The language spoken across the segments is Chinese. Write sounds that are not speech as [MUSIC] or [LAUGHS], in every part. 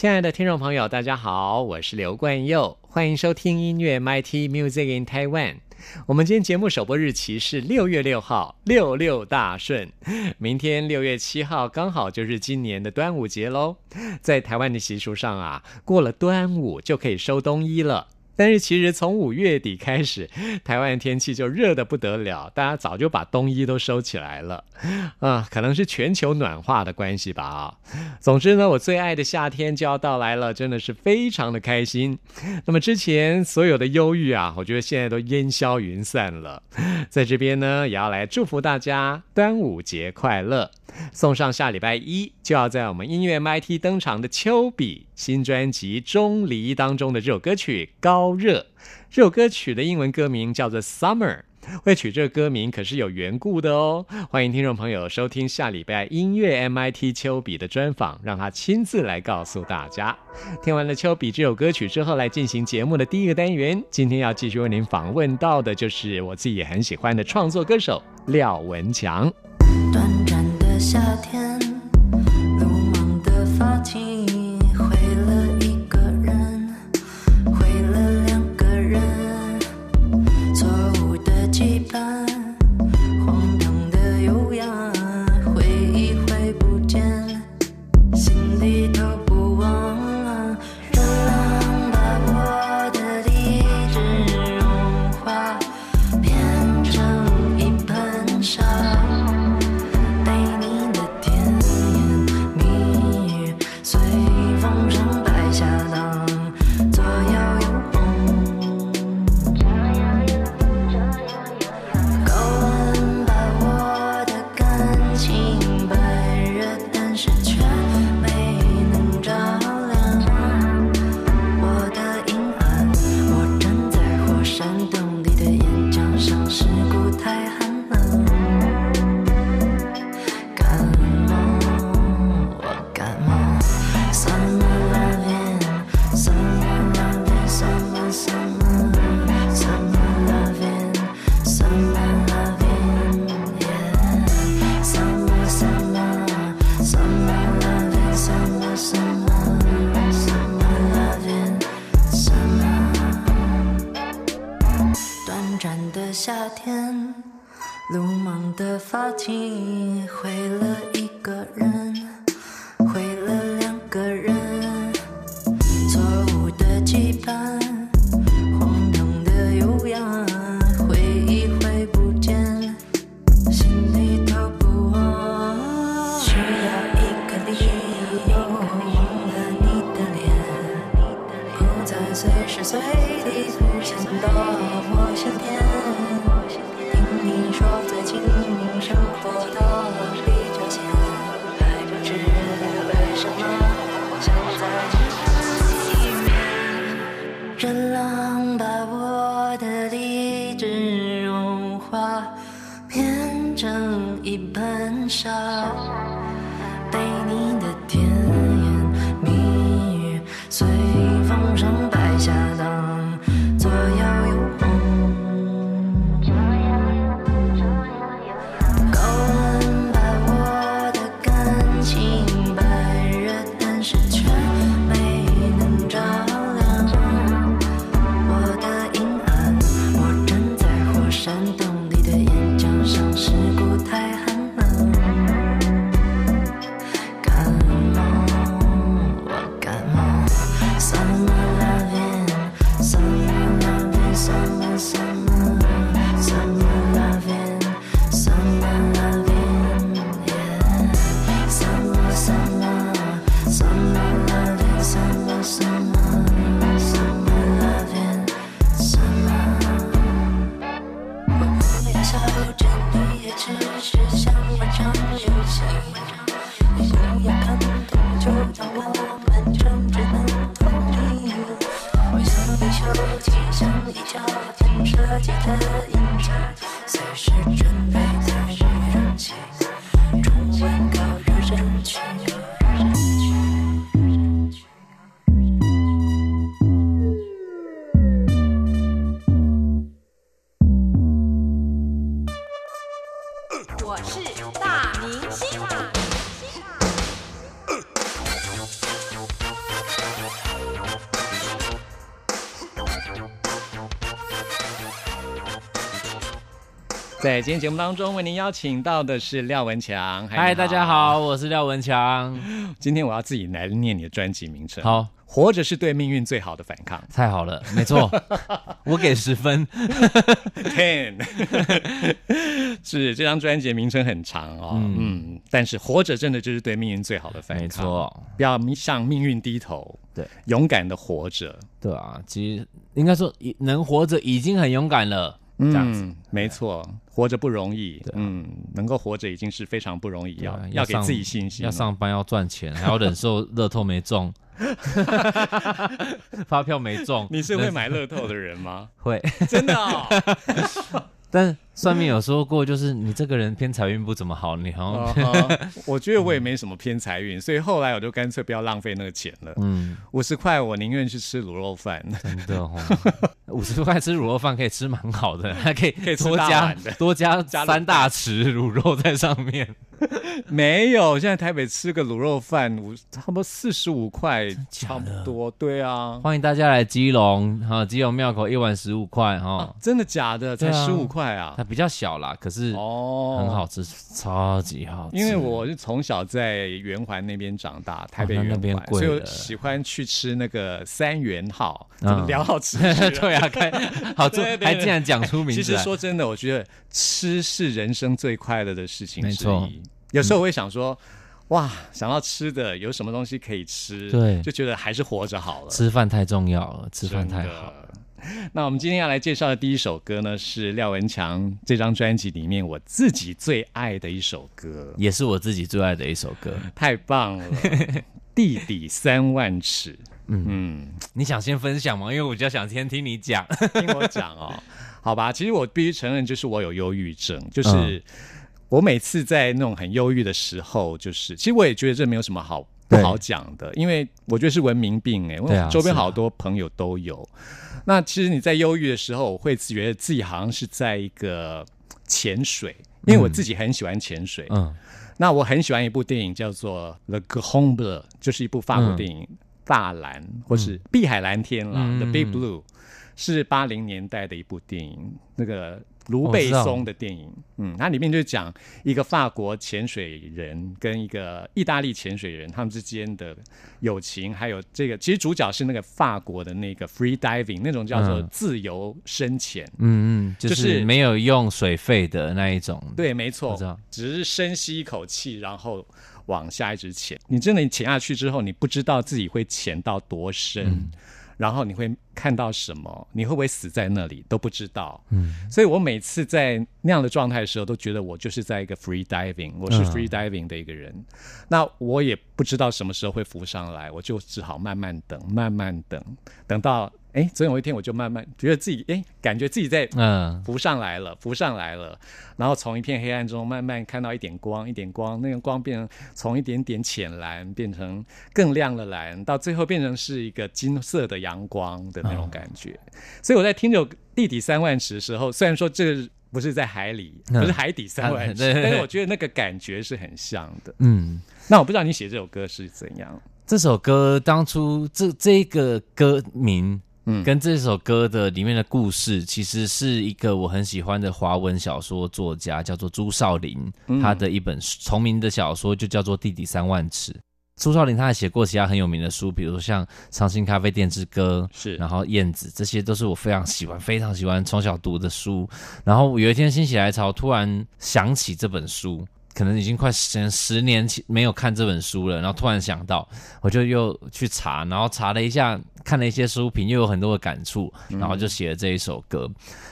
亲爱的听众朋友，大家好，我是刘冠佑，欢迎收听音乐 MIT Music in Taiwan。我们今天节目首播日期是六月六号，六六大顺。明天六月七号刚好就是今年的端午节喽。在台湾的习俗上啊，过了端午就可以收冬衣了。但是其实从五月底开始，[LAUGHS] 台湾天气就热得不得了，大家早就把冬衣都收起来了，啊，可能是全球暖化的关系吧啊。总之呢，我最爱的夏天就要到来了，真的是非常的开心。那么之前所有的忧郁啊，我觉得现在都烟消云散了。在这边呢，也要来祝福大家端午节快乐。[LAUGHS] 送上下礼拜一就要在我们音乐 MIT 登场的丘比新专辑《钟离》当中的这首歌曲《高热》。这首歌曲的英文歌名叫做《Summer》，会取这个歌名可是有缘故的哦。欢迎听众朋友收听下礼拜音乐 MIT 丘比的专访，让他亲自来告诉大家。听完了丘比这首歌曲之后，来进行节目的第一个单元。今天要继续为您访问到的就是我自己也很喜欢的创作歌手廖文强。夏天，上在今天节目当中，为您邀请到的是廖文强。嗨，大家。好，我是廖文强。今天我要自己来念你的专辑名称。好，活着是对命运最好的反抗。太好了，没错，[LAUGHS] 我给十分。Ten，[LAUGHS] 是这张专辑名称很长哦，嗯但是活着真的就是对命运最好的反抗。没错，不要向命运低头，对，勇敢的活着。对啊，其实应该说，已能活着已经很勇敢了。这样子，嗯，没错，活着不容易，嗯，能够活着已经是非常不容易，要要给自己信心要。上班要赚钱，还要忍受乐透没中，[LAUGHS] 发票没中。你是会买乐透的人吗？[LAUGHS] 会，真的哦，[LAUGHS] 但算命有说过，就是你这个人偏财运不怎么好，你好 [LAUGHS] 我觉得我也没什么偏财运，所以后来我就干脆不要浪费那个钱了。嗯，五十块我宁愿去吃卤肉饭。真的哦，[LAUGHS] 五十块吃卤肉饭可以吃蛮好的，[LAUGHS] 还可以可以多加多加加三大匙卤肉在上面。没有，现在台北吃个卤肉饭，五差不多四十五块，差不多。对啊，欢迎大家来基隆，哈，基隆庙口一碗十五块哈啊，真的假的？才十五块啊它？比较小啦，可是哦，很好吃，超级好吃。因为我是从小在圆环那边长大，台北圆环，哦那那边贵所以我喜欢去吃那个三元号。嗯怎么聊好吃？[LAUGHS] 对啊，开好做，对对对还竟然讲出名其字其，实说真的，我觉得吃是人生最快乐的事情之没错一。有时候我会想说，哇，想到吃的有什么东西可以吃，对就觉得还是活着好了。吃饭太重要了，吃饭太好。[LAUGHS] 那我们今天要来介绍的第一首歌呢，是廖文强这张专辑里面我自己最爱的一首歌，也是我自己最爱的一首歌。太棒了，《地底三万尺》。嗯你想先分享吗？因为我比较想先听你讲。听我讲哦，[LAUGHS] 好吧，其实我必须承认，就是我有忧郁症，就是嗯我每次在那种很忧郁的时候，就是其实我也觉得这没有什么好不好讲的，因为我觉得是文明病哎、对啊我周边好多朋友都有。那其实你在忧郁的时候，我会觉得自己好像是在一个潜水，因为我自己很喜欢潜水。嗯，那我很喜欢一部电影叫做《The Bleu》，就是一部法国电影，大蓝或是碧海蓝天啦，嗯 The Big Blue》是八零年代的一部电影，那个卢贝松的电影。嗯，它里面就讲一个法国潜水人跟一个意大利潜水人他们之间的友情，还有这个其实主角是那个法国的那个 free diving 那种叫做嗯自由深潜。嗯嗯，就就是是没有用水费的那一种。对，没错只是深吸一口气，然后往下一直潜。你真的潜下去之后，你不知道自己会潜到多深，嗯然后你会看到什么，你会不会死在那里都不知道。嗯，所以我每次在那样的状态的时候，都觉得我就是在一个 free diving，我是嗯 free diving 的一个人。那我也不知道什么时候会浮上来，我就只好慢慢等，慢慢等，等到哎，总有一天我就慢慢觉得自己哎，感觉自己在嗯，浮上来了，浮上来了，然后从一片黑暗中慢慢看到一点光，一点光，那个光变成从一点点浅蓝变成更亮的蓝，到最后变成是一个金色的阳光的那种感觉。所以我在听这首《地底三万尺》的时候，虽然说这个不是在海里，嗯不是海底三万尺，对对对但是 [LAUGHS] 我觉得那个感觉是很像的。嗯，那我不知道你写这首歌是怎样？这首歌当初这这个歌名，嗯跟这首歌的里面的故事，其实是一个我很喜欢的华文小说作家，叫做朱少林，嗯他的一本同名的小说就叫做《地底三万尺》。朱少林他还写过其他很有名的书，比如说像《长兴咖啡店之歌》，是然后《燕子》，这些都是我非常喜欢、非常喜欢从小读的书。然后有一天心血来潮，突然想起这本书，可能已经快十十年前没有看这本书了，然后突然想到，我就又去查，然后查了一下，看了一些书评，又有很多的感触，然后就写了这一首歌。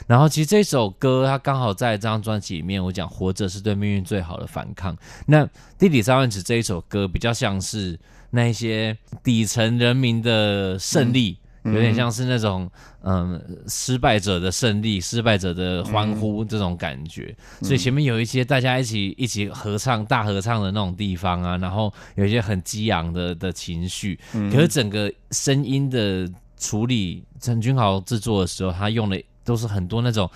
然后其实这首歌它刚好在这张专辑里面，我讲活着是对命运最好的反抗。那《地理三万尺》这一首歌比较像是那一些底层人民的胜利。有点像是那种嗯失败者的胜利、失败者的欢呼这种感觉。所以前面有一些大家一起一起合唱、大合唱的那种地方啊，然后有一些很激昂的的情绪。可是整个声音的处理，陈君豪制作的时候，他用的都是很多那种。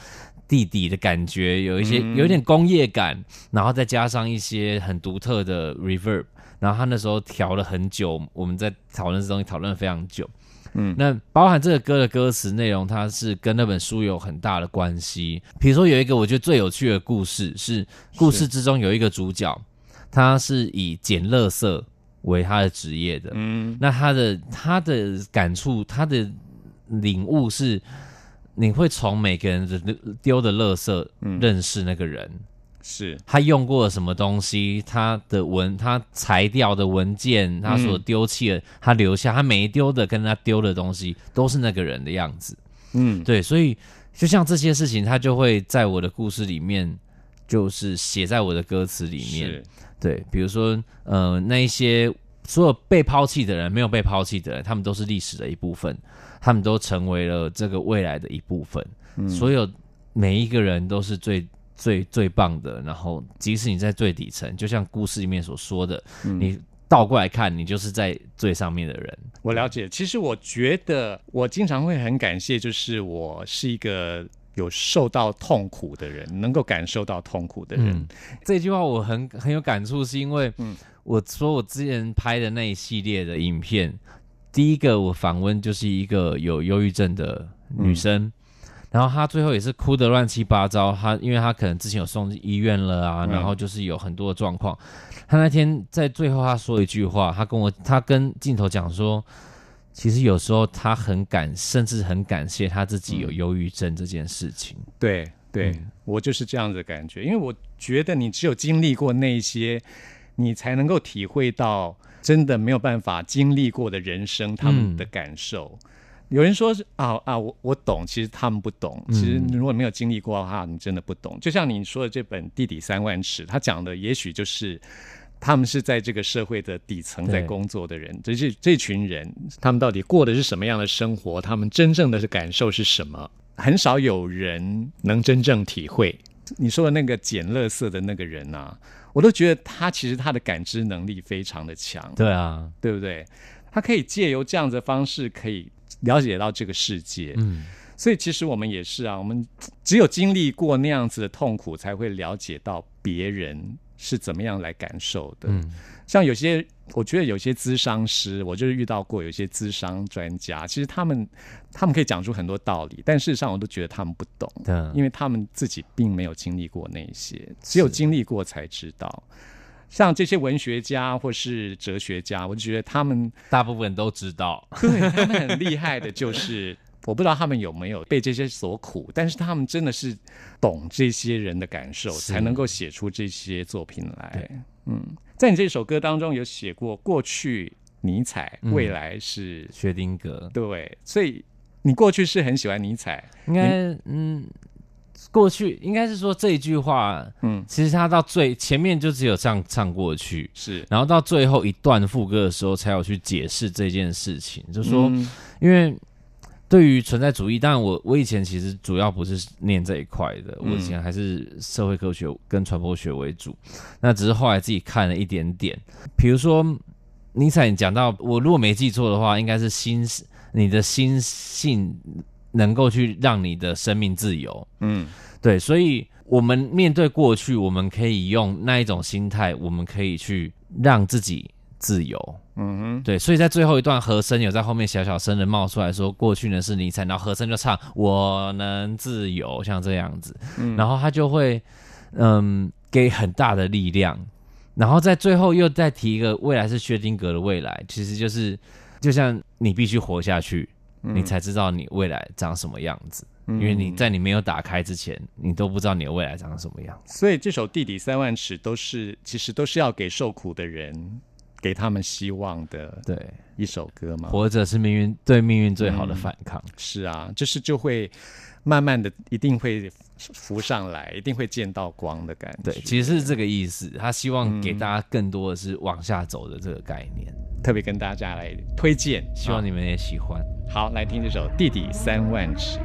地底的感觉，有一些有一点工业感，然后再加上一些很独特的 reverb，然后他那时候调了很久，我们在讨论这东西讨论了非常久。嗯，那包含这个歌的歌词内容，它是跟那本书有很大的关系。比如说有一个我觉得最有趣的故事，是故事之中有一个主角，他是以捡垃圾为他的职业的。嗯，那他的他的感触，他的领悟是。你会从每个人的丢的垃圾认识那个人，是他用过什么东西，他的文，他裁掉的文件，他所丢弃的，他留下，他没丢的跟他丢的东西，都是那个人的样子。嗯，对，所以就像这些事情，他就会在我的故事里面，就是写在我的歌词里面。对，比如说，呃，那一些所有被抛弃的人，没有被抛弃的人，他们都是历史的一部分。他们都成为了这个未来的一部分，所有每一个人都是最最最棒的。然后，即使你在最底层，就像故事里面所说的，你倒过来看，你就是在最上面的人。我了解。其实，我觉得我经常会很感谢，就是我是一个有受到痛苦的人，能够感受到痛苦的人。这句话我很很有感触，是因为我说我之前拍的那一系列的影片。第一个我访问就是一个有忧郁症的女生，然后他最后也是哭得乱七八糟。他因为他可能之前有送医院了啊，然后就是有很多的状况。他那天在最后他说一句话，他跟我他跟镜头讲说，其实有时候他很感，甚至很感谢他自己有忧郁症这件事情。对对，我就是这样的感觉，因为我觉得你只有经历过那些，你才能够体会到。真的没有办法经历过的人生，他们的感受。有人说是啊啊，我我懂，其实他们不懂。其实如果没有经历过的话，你真的不懂。就像你说的这本《地底三万尺》，他讲的也许就是他们是在这个社会的底层在工作的人，这这这群人，他们到底过的是什么样的生活？他们真正的感受是什么？很少有人能真正体会。你说的那个捡垃圾的那个人啊。我都觉得他其实他的感知能力非常的强，对啊，对不对？他可以借由这样的方式可以了解到这个世界，嗯，所以其实我们也是啊，我们只有经历过那样子的痛苦，才会了解到别人是怎么样来感受的，嗯。像有些，我觉得有些咨商师，我就是遇到过有些咨商专家，其实他们他们可以讲出很多道理，但事实上我都觉得他们不懂，对，因为他们自己并没有经历过那些，只有经历过才知道。像这些文学家或是哲学家，我就觉得他们大部分都知道，[LAUGHS] 对他们很厉害的，就是 [LAUGHS] 我不知道他们有没有被这些所苦，但是他们真的是懂这些人的感受，才能够写出这些作品来，嗯。在你这首歌当中有写过过去尼采，未来是薛定谔，对，所以你过去是很喜欢尼采，应该嗯，过去应该是说这一句话，嗯，其实他到最前面就只有这样唱过去，是，然后到最后一段副歌的时候才有去解释这件事情，就说因为。对于存在主义，当然我我以前其实主要不是念这一块的，我以前还是社会科学跟传播学为主。那只是后来自己看了一点点，比如说尼采讲到，我如果没记错的话，应该是心你的心性能够去让你的生命自由。嗯，对，所以我们面对过去，我们可以用那一种心态，我们可以去让自己。自由，嗯哼，对，所以在最后一段和声有在后面小小声的冒出来说，过去呢是尼采，然后和声就唱我能自由，像这样子，然后他就会嗯给很大的力量，然后在最后又再提一个未来是薛定谔的未来，其实就是就像你必须活下去，你才知道你未来长什么样子，因为你在你没有打开之前，你都不知道你的未来长什么样子。所以这首《地底三万尺》都是其实都是要给受苦的人。给他们希望的对一首歌嘛，活着是命运对命运最好的反抗。是啊，就是就会，慢慢的一定会浮上来，一定会见到光的感觉。对，其实是这个意思。他希望给大家更多的是往下走的这个概念，特别跟大家来推荐，希望你们也喜欢。好，来听这首《弟弟三万尺》。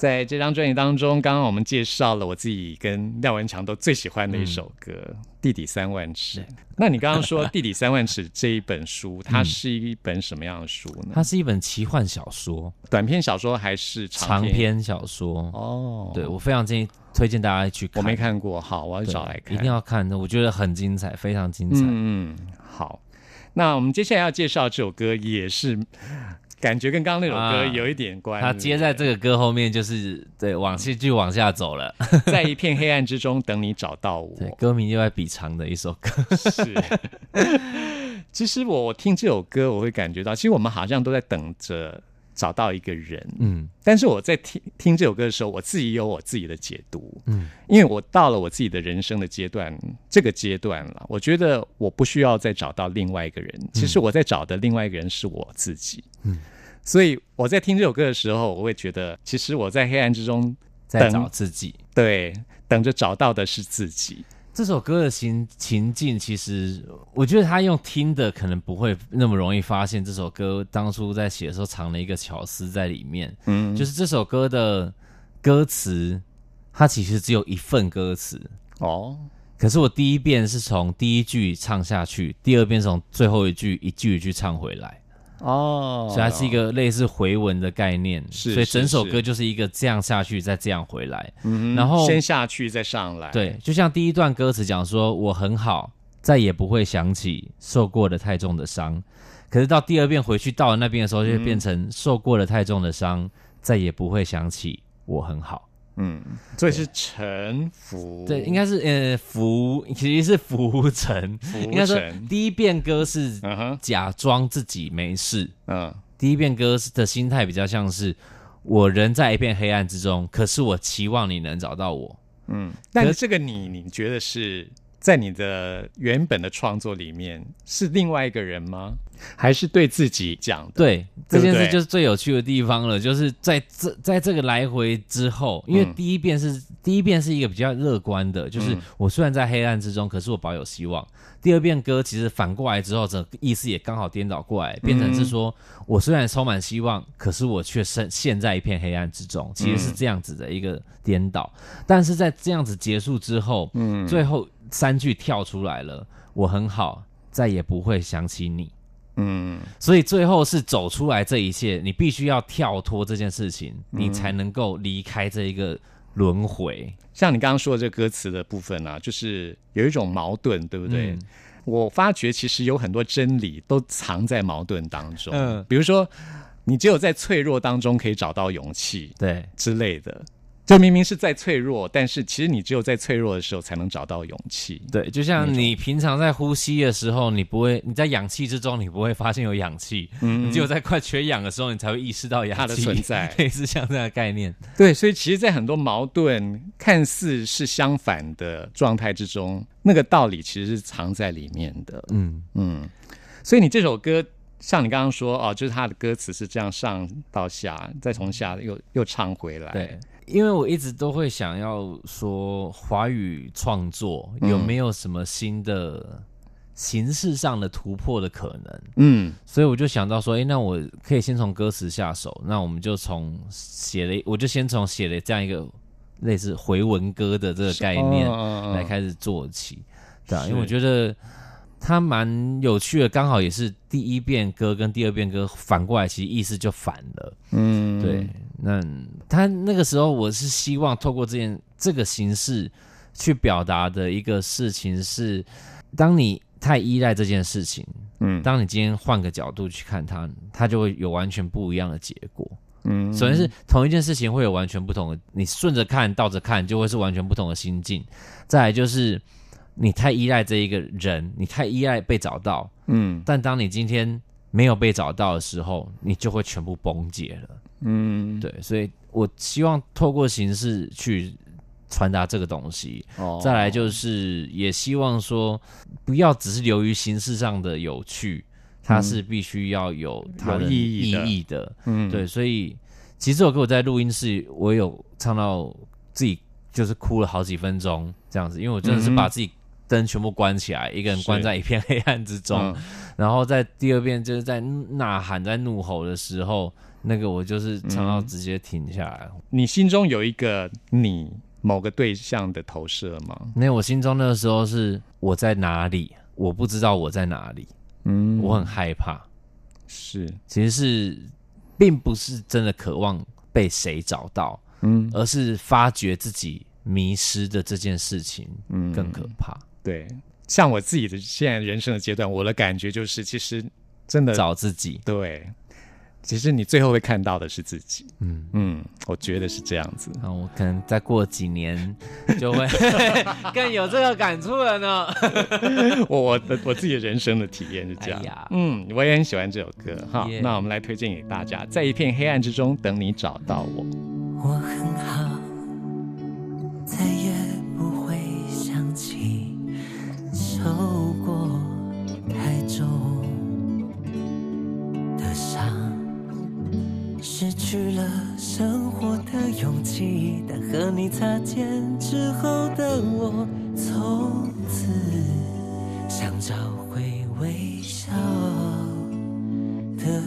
在这张专辑当中，刚刚我们介绍了我自己跟廖文强都最喜欢的一首歌《地底三万尺》。那你刚刚说《地底三万尺》这一本书，它是一本什么样的书呢？它是一本奇幻小说，短篇小说还是长长篇？小说。哦，对我非常建议推荐大家去看，我没看过，好，我要，找来看。一定要看的，我觉得很精彩，非常精彩。嗯嗯，好。那我们接下来要介绍这首歌，也是感觉跟刚刚那首歌啊有一点关联。它接在这个歌后面，就是对往戏剧往下走了。[LAUGHS] 在一片黑暗之中等你找到我。对，歌名又在比长的一首歌。是。[LAUGHS] 其实我我听这首歌，我会感觉到，其实我们好像都在等着找到一个人。嗯但是我在听听这首歌的时候，我自己有我自己的解读。嗯，因为我到了我自己的人生的阶段，这个阶段了，我觉得我不需要再找到另外一个人。其实我在找的另外一个人是我自己。嗯，所以我在听这首歌的时候，我会觉得，其实我在黑暗之中在找自己。对等着找到的是自己。这首歌的情情境，其实我觉得他用听的可能不会那么容易发现。这首歌当初在写的时候藏了一个巧思在里面。嗯，就是这首歌的歌词，它其实只有一份歌词，哦，可是我第一遍是从第一句唱下去，第二遍从最后一句一句一句唱回来，哦，所以它是一个类似回文的概念。是所以整首歌就是一个这样下去，再这样回来。嗯哼然后先下去再上来，对，就像第一段歌词讲说，我很好，再也不会想起受过的太重的伤。可是到第二遍回去到了那边的时候，就会变成受过了太重的伤，再也不会想起我很好。嗯，所以是臣服，对，应该是呃浮，其实是浮沉。应该说，第一遍歌是假装自己没事，嗯第一遍歌的心态比较像是我人在一片黑暗之中，可是我期望你能找到我。嗯，但是这个你你觉得是在你的原本的创作里面是另外一个人吗？还是对自己讲的？对，这件事就是最有趣的地方了，就是在这在这个来回之后，因为嗯第一遍是、第一遍是一个比较乐观的，就是嗯我虽然在黑暗之中，可是我保有希望。第二遍歌其实反过来之后，整个意思也刚好颠倒过来，变成是说、我虽然充满希望，可是我却身陷在一片黑暗之中，其实是这样子的一个颠倒。但是在这样子结束之后，嗯最后三句跳出来了，我很好，再也不会想起你。嗯所以最后是走出来这一切，你必须要跳脱这件事情，嗯你才能够离开这一个轮回，像你刚刚说的这个歌词的部分啊，就是有一种矛盾，对不对？嗯我发觉其实有很多真理都藏在矛盾当中。嗯比如说，你只有在脆弱当中可以找到勇气对之类的。就明明是在脆弱，但是其实你只有在脆弱的时候才能找到勇气。对，就像你平常在呼吸的时候，你不会你在氧气之中，你不会发现有氧气，你只有在快缺氧的时候，你才会意识到氧气嗯它的存在 [LAUGHS] 类似像这样的概念。对，所以其实，在很多矛盾看似是相反的状态之中，那个道理其实是藏在里面的。嗯，嗯，所以你这首歌，像你刚刚说哦，就是它的歌词是这样上到下，再从下又又唱回来。对，因为我一直都会想要说，华语创作嗯有没有什么新的形式上的突破的可能？嗯。所以我就想到说，诶，那我可以先从歌词下手，那我们就从写了，我就先从写了这样一个类似回文歌的这个概念来开始做起，对啊，因为我觉得它蛮有趣的，刚好也是第一遍歌跟第二遍歌反过来，其实意思就反了，嗯，对，那他那个时候我是希望透过这件这个形式去表达的一个事情是，当你太依赖这件事情，嗯当你今天换个角度去看它，它就会有完全不一样的结果。嗯首先是同一件事情会有完全不同的，你顺着看、倒着看，就会是完全不同的心境。再来就是你太依赖这一个人，你太依赖被找到，嗯。但当你今天没有被找到的时候，你就会全部崩解了。嗯，对，所以我希望透过形式去传达这个东西。哦。再来就是也希望说，不要只是流于形式上的有趣，它是必须要有它的。意义的。嗯。对，所以其实这首歌我在录音室，我有唱到自己就是哭了好几分钟这样子，因为我真的是把自己灯全部关起来，一个人关在一片黑暗之中。嗯然后在第二遍就是在呐喊、在怒吼的时候，那个我就是唱到直接停下来。你心中有一个你某个对象的投射吗？那我心中那个时候是我在哪里，我不知道我在哪里，嗯我很害怕。是其实是并不是真的渴望被谁找到，嗯而是发觉自己迷失的这件事情嗯更可怕。对，像我自己的现在人生的阶段，我的感觉就是，其实真的找自己，对，其实你最后会看到的是自己。嗯，嗯，我觉得是这样子。那我可能再过几年 [LAUGHS] 就会更有这个感触了呢。[LAUGHS] 我我的我自己的人生的体验是这样。哎嗯，我也很喜欢这首歌哈。耶那我们来推荐给大家，在一片黑暗之中等你找到我。我很好，再也失去了生活的勇气。但和你擦肩之后的我，从此想找回微笑的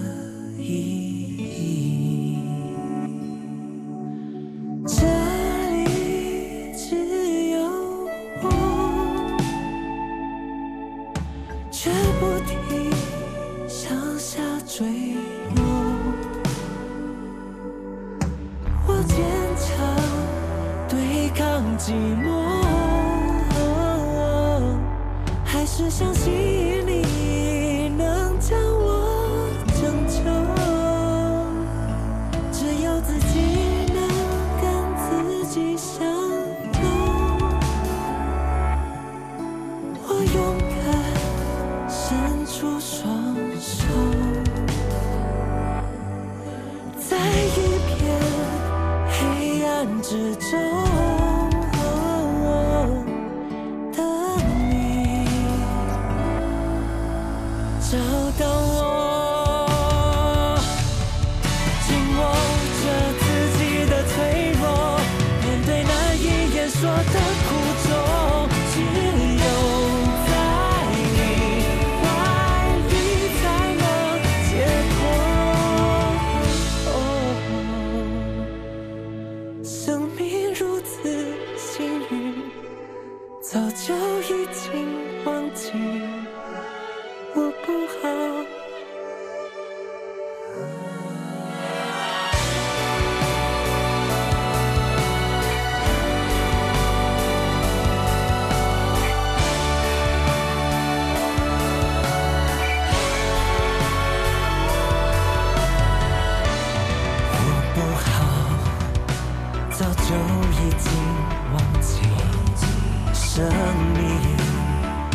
生命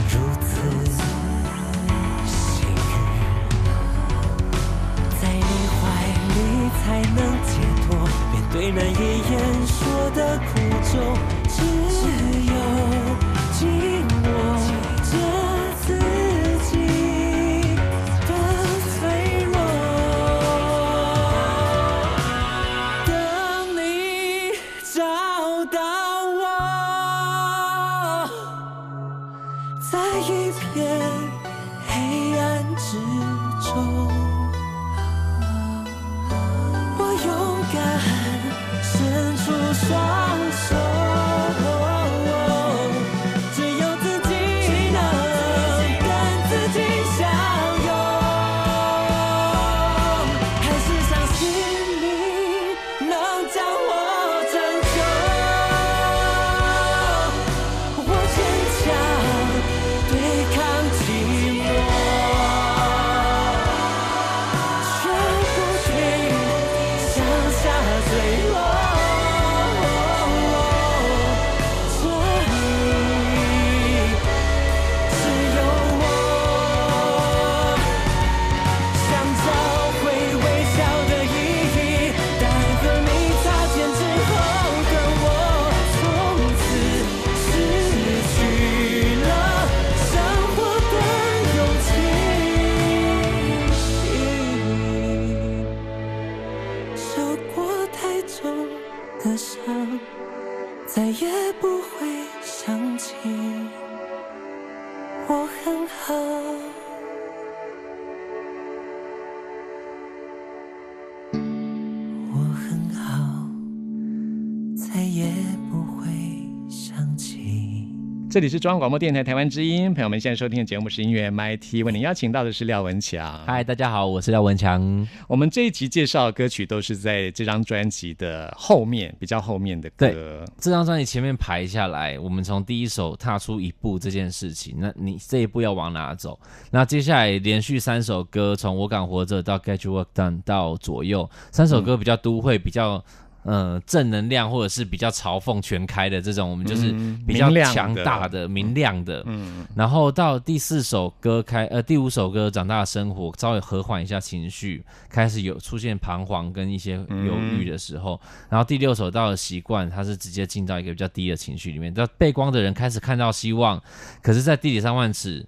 如此幸运，在你怀里才能解脱。面对难言言说的苦衷，这里是中央广播电台台湾之音，朋友们现在收听的节目是音乐 MIT，为您邀请到的是廖文强。嗨，大家好，我是廖文强。我们这一集介绍的歌曲都是在这张专辑的后面，比较后面的歌。这张专辑前面排下来，我们从第一首踏出一步这件事情，那你这一步要往哪走？那接下来连续三首歌，从我敢活着到 Get Your Work Done 到左右，三首歌比较都会，比较。呃，正能量或者是比较嘲讽全开的这种，我们就是嗯比较亮强大的、明亮的。嗯，然后到第四首歌开，呃，第五首歌《长大的生活》，稍微和缓一下情绪，开始有出现彷徨跟一些犹豫的时候。然后第六首到了习惯，它是直接进到一个比较低的情绪里面。到背光的人开始看到希望，可是，在地铁上万尺，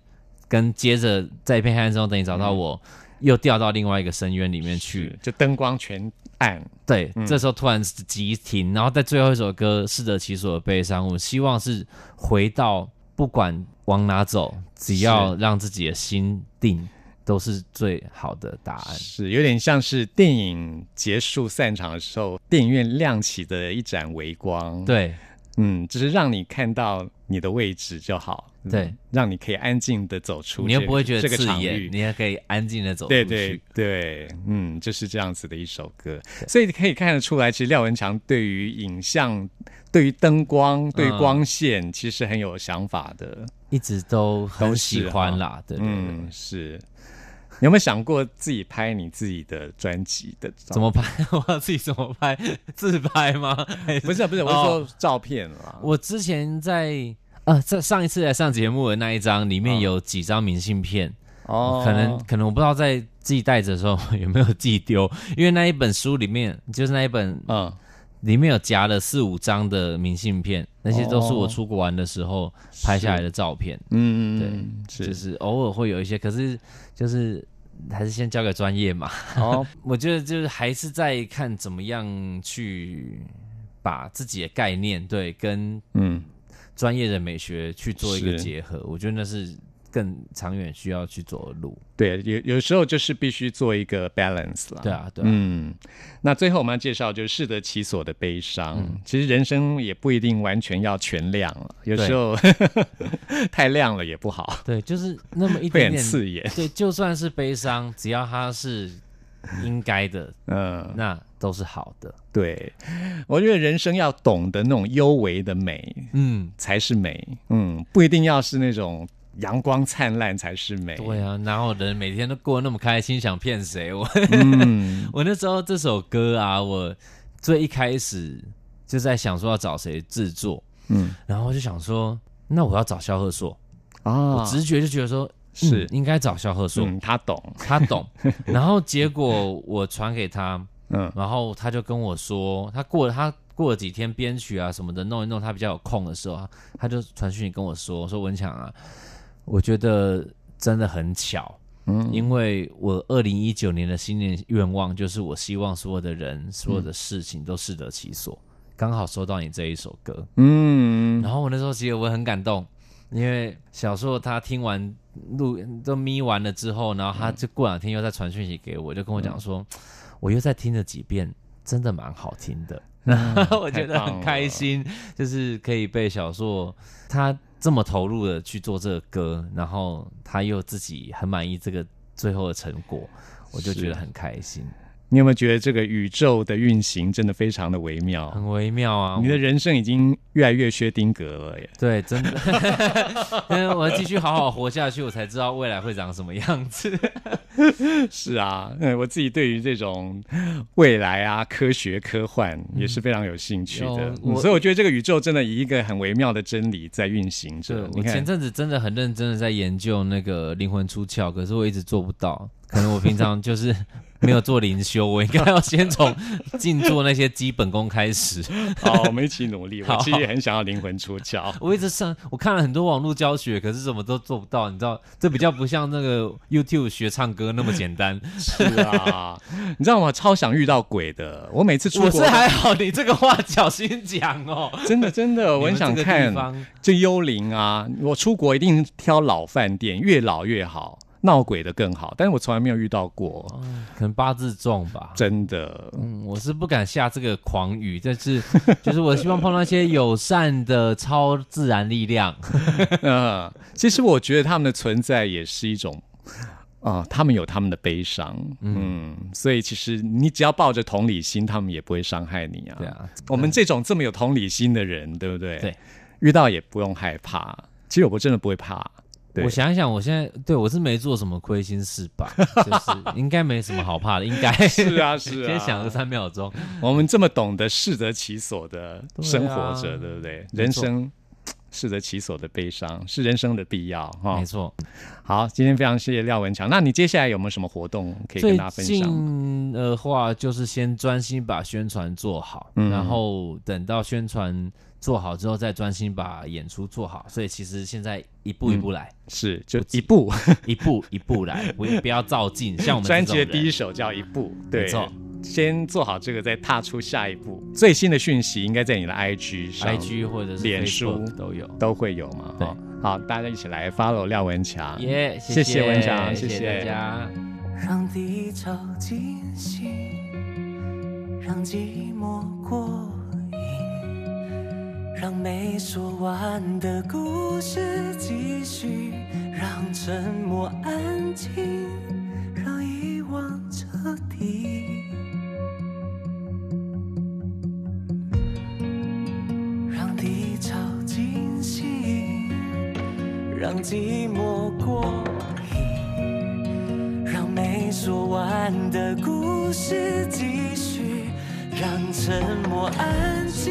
跟接着在一片黑暗中等你找到我，又掉到另外一个深渊里面去是。就灯光全暗，对，嗯这时候突然急停，然后在最后一首歌适得其所的悲伤，我希望是回到不管往哪走，只要让自己的心定，都是最好的答案。是有点像是电影结束散场的时候，电影院亮起的一盏微光。，对，嗯，只是让你看到你的位置就好，嗯对，让你可以安静的走出这个，你又不会觉得这个刺眼，场域你。也可以安静的走出去。对对对，嗯，就是这样子的一首歌，所以可以看得出来，其实廖文强对于影像、对于灯光、对光线，其实很有想法的。一直都很都喜欢啦。对，嗯，是。你有没有想过自己拍你自己的专辑的照？怎么拍？[LAUGHS] 我要自己怎么拍？[LAUGHS] 自拍吗？还不是不是，我是哦说照片啦。我之前在呃，在上一次来上节目的那一张里面有几张明信片，哦可能可能我不知道在自己带着的时候 [LAUGHS] 有没有自己丢，因为那一本书里面就是那一本嗯里面有夹了四五张的明信片，那些都是我哦出国玩的时候拍下来的照片。嗯对嗯，就是是偶尔会有一些，可是就是还是先交给专业嘛。哦，[LAUGHS] 我觉得就是还是在看怎么样去把自己的概念对跟嗯。专业的美学去做一个结合，我觉得那是更长远需要去走的路。对，有有时候就是必须做一个 balance 啦。对啊，对啊，嗯，那最后我们要介绍就是适得其所的悲伤。嗯其实人生也不一定完全要全亮了，有时候 [LAUGHS] 太亮了也不好，对，就是那么一点。刺眼。对，就算是悲伤，只要它是应该的，嗯，那都是好的。对，我觉得人生要懂得那种幽微的美嗯，才是美。嗯，不一定要是那种阳光灿烂才是美。对啊，哪有人每天都过得那么开心，想骗谁？我嗯 [LAUGHS] 我那时候这首歌啊，我最一开始就在想说要找谁制作，嗯然后我就想说，那我要找萧贺硕，啊我直觉就觉得说。是嗯应该找萧贺硕，嗯，他懂。他懂。[LAUGHS] 然后结果我传给他，嗯然后他就跟我说，他过了他过了几天编曲啊什么的弄一弄，他比较有空的时候，他就传讯息跟我说，说文强啊，我觉得真的很巧，嗯。因为我二零一九年的新年愿望就是我希望所有的人、所有的事情都适得其所，刚好收到你这一首歌，嗯。然后我那时候其实我很感动，因为小硕他听完录都咪完了之后，然后他就过两天又再传讯息给我，就跟我讲说，我又再听了几遍，真的蛮好听的。然后 [LAUGHS] 我觉得很开心，就是可以被小硕他这么投入的去做这个歌，然后他又自己很满意这个最后的成果，我就觉得很开心，你有没有觉得这个宇宙的运行真的非常的微妙？很微妙啊！你的人生已经越来越薛丁格了耶。对，真的，[LAUGHS] 我要继续好好活下去，我才知道未来会长什么样子。[LAUGHS] 是啊，嗯，我自己对于这种未来啊、科学、科幻也是非常有兴趣的，所以我觉得这个宇宙真的以一个很微妙的真理在运行着。我你看前，阵子真的很认真的在研究那个灵魂出窍，可是我一直做不到。可能我平常就是没有做灵修，[LAUGHS] 我应该要先从静坐那些基本功开始。好，我们一起努力。[LAUGHS] 我其实也很想要灵魂出窍。我一直上，我看了很多网络教学，可是什么都做不到。你知道，这比较不像那个 YouTube 学唱歌那么简单。是啊，[LAUGHS] 你知道吗？超想遇到鬼的。我每次出我是还好，你这个话小心讲哦。真的真的，我很想看这幽灵啊！我出国一定挑老饭店，越老越好，闹鬼的更好。但是我从来没有遇到过，可能八字重吧。真的。嗯，我是不敢下这个狂语，但是 [LAUGHS] 就是我希望碰到一些友善的超自然力量。[LAUGHS] 嗯，其实我觉得他们的存在也是一种。啊、他们有他们的悲伤，嗯，所以其实你只要抱着同理心，他们也不会伤害你啊。对啊，我们这种这么有同理心的人，对不对？对，遇到也不用害怕。其实我真的不会怕。对我想一想，我现在对我是没做什么亏心事吧，[LAUGHS] 就是应该没什么好怕的，应该 [LAUGHS] 是啊是啊先想了三秒钟，我们这么懂得适得其所的生活着，对不对？人生适得其所的悲伤是人生的必要哈没。错。好，今天非常谢谢廖文强。那你接下来有没有什么活动可以跟大家分享？近的话，就是先专心把宣传做好，嗯然后等到宣传做好之后，再专心把演出做好。所以其实现在一步一步来，是就 [LAUGHS] 一步，一步一步来，[LAUGHS] 不不要照进。像我们专辑的第一首叫一步，对没错，先做好这个，再踏出下一步。最新的讯息应该在你的 IG 上 IG 或者是脸书 Facebook 都有。都会有嘛。对好，大家一起来 follow 廖文强。耶、谢谢文强谢谢谢大家。让低潮惊醒，让寂寞过瘾，让没说完的故事继续，让沉默安静，让遗忘彻底。让低潮惊醒，让寂寞过瘾，让没说完的故事继续，让沉默安静，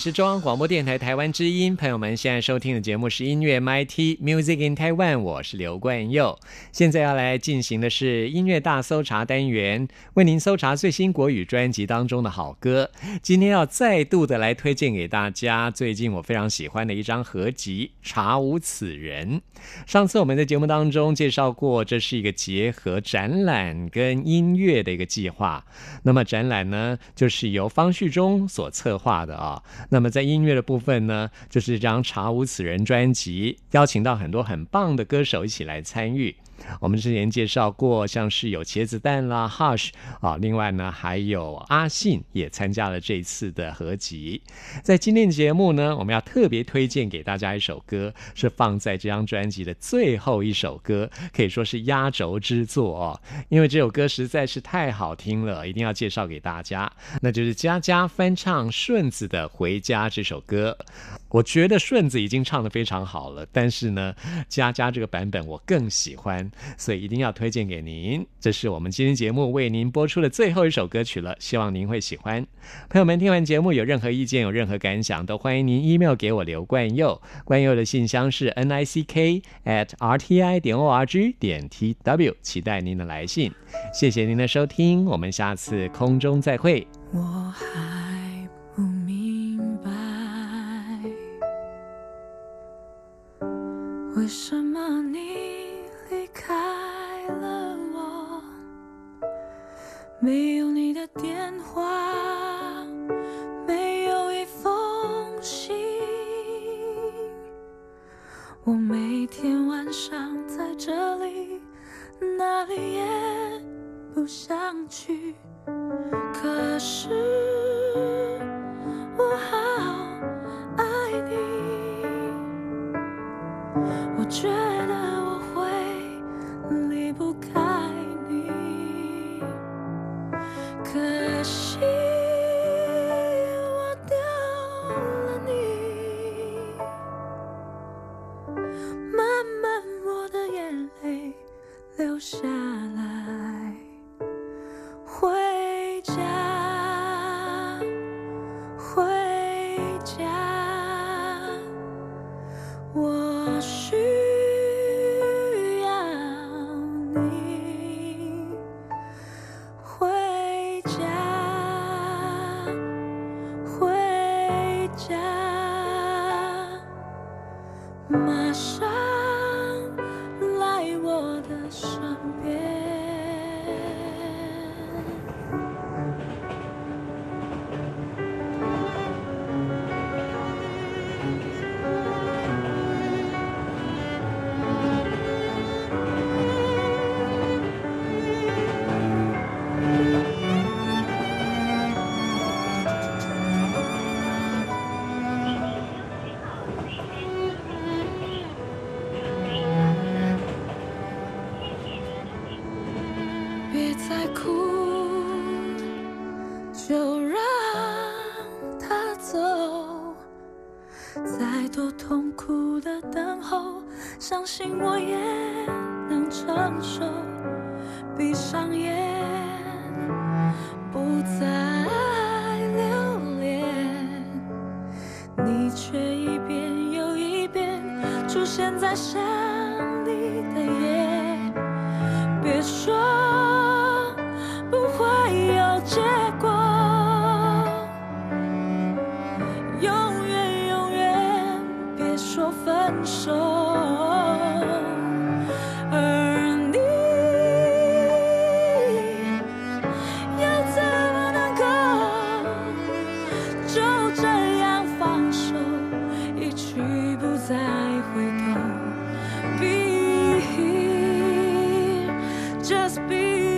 是中央广播电台台湾之音，朋友们现在收听的节目是音乐 MIT Music in Taiwan，我是刘冠佑。现在要来进行的是音乐大搜查单元，为您搜查最新国语专辑当中的好歌。今天要再度的来推荐给大家，最近我非常喜欢的一张合集《查无此人》。上次我们在节目当中介绍过，这是一个结合展览跟音乐的一个计划。那么展览呢，就是由方旭中所策划的啊。那么在音乐的部分呢，就是这张《查无此人》专辑，邀请到很多很棒的歌手一起来参与。我们之前介绍过，像是有茄子蛋啦、Hush 啊，另外呢还有阿信也参加了这次的合集。在今天的节目呢，我们要特别推荐给大家一首歌，是放在这张专辑的最后一首歌，可以说是压轴之作哦。因为这首歌实在是太好听了，一定要介绍给大家。那就是佳佳翻唱顺子的《回家》这首歌。我觉得顺子已经唱的非常好了，但是呢，佳佳这个版本我更喜欢，所以一定要推荐给您。这是我们今天节目为您播出的最后一首歌曲了，希望您会喜欢。朋友们，听完节目有任何意见、有任何感想，都欢迎您 email 给我刘冠佑。冠佑的信箱是 n i c k at r t i 点 o r g 点 t w，期待您的来信。谢谢您的收听，我们下次空中再会。我还不明为什么你离开了我，没有你的电话，没有一封信。我每天晚上在这里，哪里也不想去。可是心我也能承受。闭上眼，不再留恋，你却一遍又一遍出现在身 just be